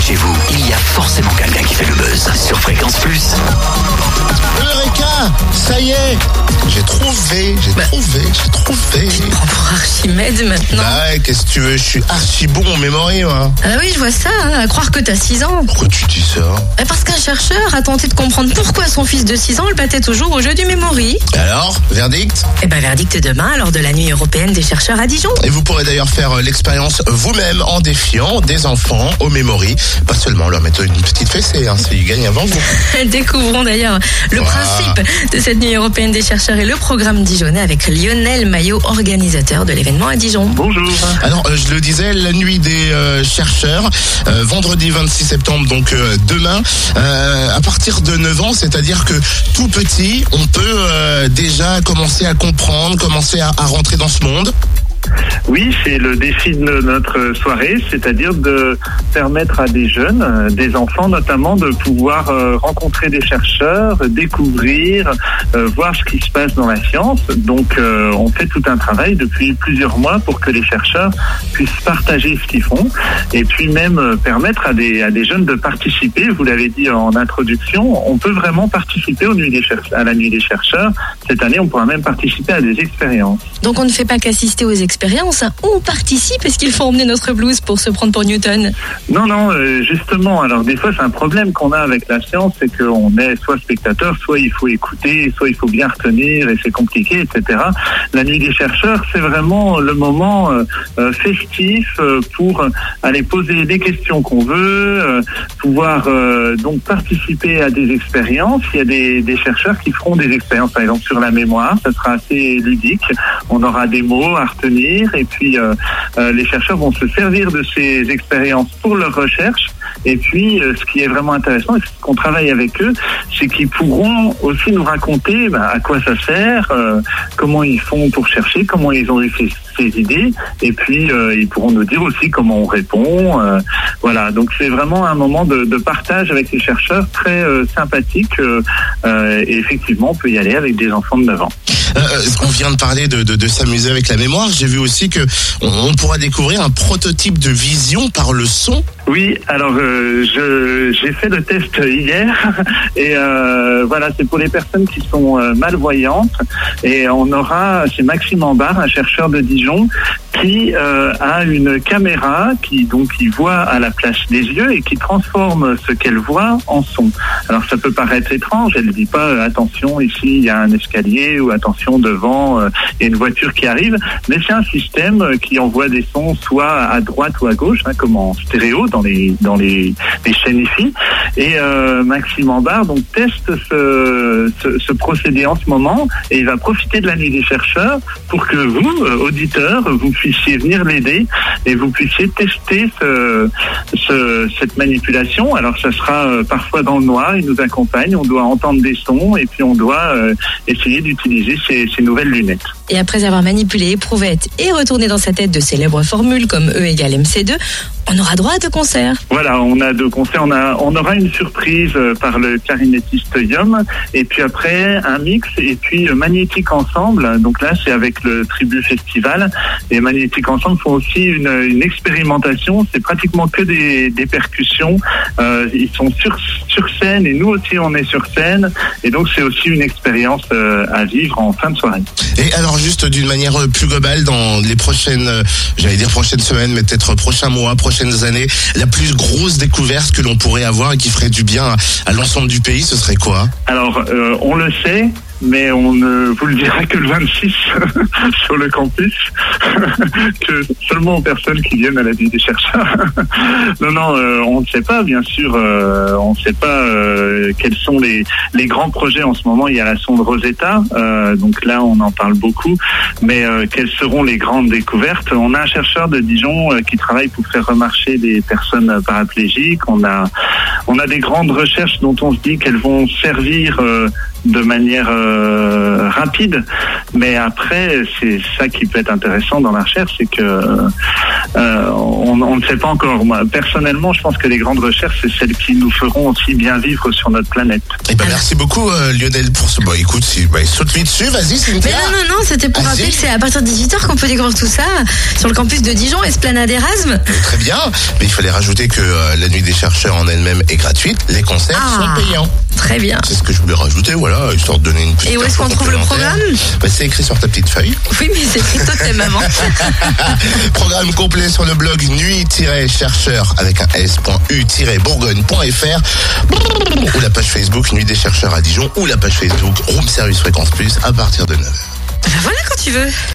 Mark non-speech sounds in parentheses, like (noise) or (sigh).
chez vous, il y a forcément quelqu'un qui fait le buzz sur Fréquence Plus. Eureka Ça y est J'ai trouvé, j'ai trouvé, j'ai trouvé. Prends pour Archimède maintenant. Bah ouais, qu'est-ce que tu veux Je suis archi bon en mémoire, moi. Ah oui, je vois ça, hein, à croire que t'as 6 ans. Pourquoi tu dis ça? Bah, Parce qu'un chercheur a tenté de comprendre pourquoi son fils de 6 ans le battait toujours au jeu du memory. Alors, verdict? Et ben verdict demain lors de la nuit européenne des chercheurs à Dijon. Et vous pourrez d'ailleurs faire euh, l'expérience vous-même en défiant des enfants au memory. Pas seulement leur mettre une petite fessée, hein, s'ils gagnent avant vous. (laughs) Découvrons d'ailleurs le Wow. principe de cette nuit européenne des chercheurs et le programme dijonnais avec Lionel Maillot, organisateur de l'événement à Dijon. Bonjour. Alors, euh, je le disais, la nuit des euh, chercheurs, euh, vendredi 26 septembre, donc euh, demain, euh, à partir de 9 ans, c'est-à-dire que tout petit, on peut euh, déjà commencer à comprendre, commencer à, à rentrer dans ce monde. Oui, c'est le défi de notre soirée, c'est-à-dire de permettre à des jeunes, euh, des enfants notamment, de pouvoir euh, rencontrer des chercheurs, découvrir, euh, voir ce qui se passe dans la science. Donc, on fait tout un travail depuis plusieurs mois pour que les chercheurs puissent partager ce qu'ils font et puis même permettre à des, jeunes de participer. Vous l'avez dit en introduction, on peut vraiment participer à la nuit des chercheurs. Cette année, on pourra même participer à des expériences. Donc on ne fait pas qu'assister aux expériences, hein, on participe. Est-ce qu'il faut emmener notre blouse pour se prendre pour Newton? Non, non, euh, justement. Alors des fois, c'est un problème qu'on a avec la science, c'est qu'on est soit spectateur, soit il faut écouter, soit il faut bien retenir, et c'est compliqué, etc. La nuit des chercheurs, c'est vraiment le moment euh, euh, festif pour aller poser des questions qu'on veut, pouvoir donc participer à des expériences. Il y a des, des chercheurs qui feront des expériences, par exemple sur la mémoire. Ça sera assez ludique. On aura des mots à retenir, et puis euh, euh, les chercheurs vont se servir de ces expériences pour leur recherche. Et puis, euh, ce qui est vraiment intéressant, et ce qu'on travaille avec eux, c'est qu'ils pourront aussi nous raconter bah, à quoi ça sert, comment ils font pour chercher, comment ils ont eu ces, idées, et puis ils pourront nous dire aussi comment on répond. voilà, donc c'est vraiment un moment de, de partage avec les chercheurs très sympathique. et effectivement, on peut y aller avec des enfants de 9 ans. Euh, on vient de parler de, s'amuser avec la mémoire. J'ai vu aussi que on, pourra découvrir un prototype de vision par le son. Oui, alors euh, j'ai fait le test hier (laughs) et euh, voilà, c'est pour les personnes qui sont malvoyantes et on aura chez Maxime Ambar, un chercheur de Dijon, qui euh, a une caméra qui donc voit à la place des yeux et qui transforme ce qu'elle voit en son. Alors ça peut paraître étrange, elle ne dit pas euh, attention ici il y a un escalier ou attention devant euh, il y a une voiture qui arrive, mais c'est un système qui envoie des sons soit à droite ou à gauche, hein, comme en stéréo dans les dans les, chaînes ici. Et Maxime Ambar donc teste ce, ce, ce procédé en ce moment et il va profiter de la nuit des chercheurs pour que vous, auditeurs, vous puissiez venir l'aider et vous puissiez tester ce, ce- cette manipulation. Alors ça sera euh, parfois dans le noir, il nous accompagne, on doit entendre des sons et puis on doit euh, essayer d'utiliser ces, ces nouvelles lunettes. Et après avoir manipulé éprouvette et retourné dans sa tête de célèbres formules comme E égale MC2, on aura droit à deux concerts. Voilà, on a deux concerts. On, a, on aura une surprise euh, par le clarinettiste Yom, et puis après un mix, et puis euh, Magnétique Ensemble. Donc là, c'est avec le Tribu Festival. Et Magnétique Ensemble font aussi une, expérimentation. C'est pratiquement que des, des percussions. Euh, ils sont sur, sur scène, et nous aussi, on est sur scène. Et donc, c'est aussi une expérience euh, à vivre en fin de soirée. Et alors juste d'une manière euh, plus globale, dans les prochaines, euh, j'allais dire prochaines semaines, mais peut-être prochains mois, prochaines années, la plus grosse découverte que l'on pourrait avoir et qui ferait du bien à, à l'ensemble du pays, ce serait quoi? Alors, euh, on le sait, mais on ne vous le dira que le 26 (laughs) sur le campus, (laughs) que seulement aux personnes qui viennent à la vie des chercheurs. (laughs) non, non, euh, on ne sait pas, bien sûr, euh, on ne sait pas euh, quels sont les, les grands projets en ce moment. Il y a la sonde Rosetta, donc là, on en parle beaucoup, mais quelles seront les grandes découvertes? On a un chercheur de Dijon qui travaille pour faire remarcher des personnes paraplégiques. On a, on a des grandes recherches dont on se dit qu'elles vont servir de manière euh, rapide. Mais après, c'est ça qui peut être intéressant dans la recherche, c'est que euh, on, on ne sait pas encore. Moi, personnellement, je pense que les grandes recherches, c'est celles qui nous feront aussi bien vivre sur notre planète. Eh ben, merci beaucoup euh, Lionel pour ce. Bon, écoute, si, bah, saute-lui dessus, vas-y Mais Cynthia. non, non, non, c'était pour rappeler que c'est à partir de 18h qu'on peut découvrir tout ça sur le campus de Dijon, Esplanade Erasme. Très bien, mais il fallait rajouter que euh, la nuit des chercheurs en elle-même est gratuite, les concerts Ah. sont payants. Très bien. C'est ce que je voulais rajouter, voilà, histoire de donner une petite. Et où est-ce qu'on trouve le programme Bah, C'est écrit sur ta petite feuille. Oui, mais c'est écrit totem maman. Programme complet sur le blog nuit-chercheur avec un s.u-bourgogne.fr ou la page Facebook Nuit des chercheurs à Dijon ou la page Facebook Room Service Fréquence Plus à partir de 9h. Ben voilà quand tu veux.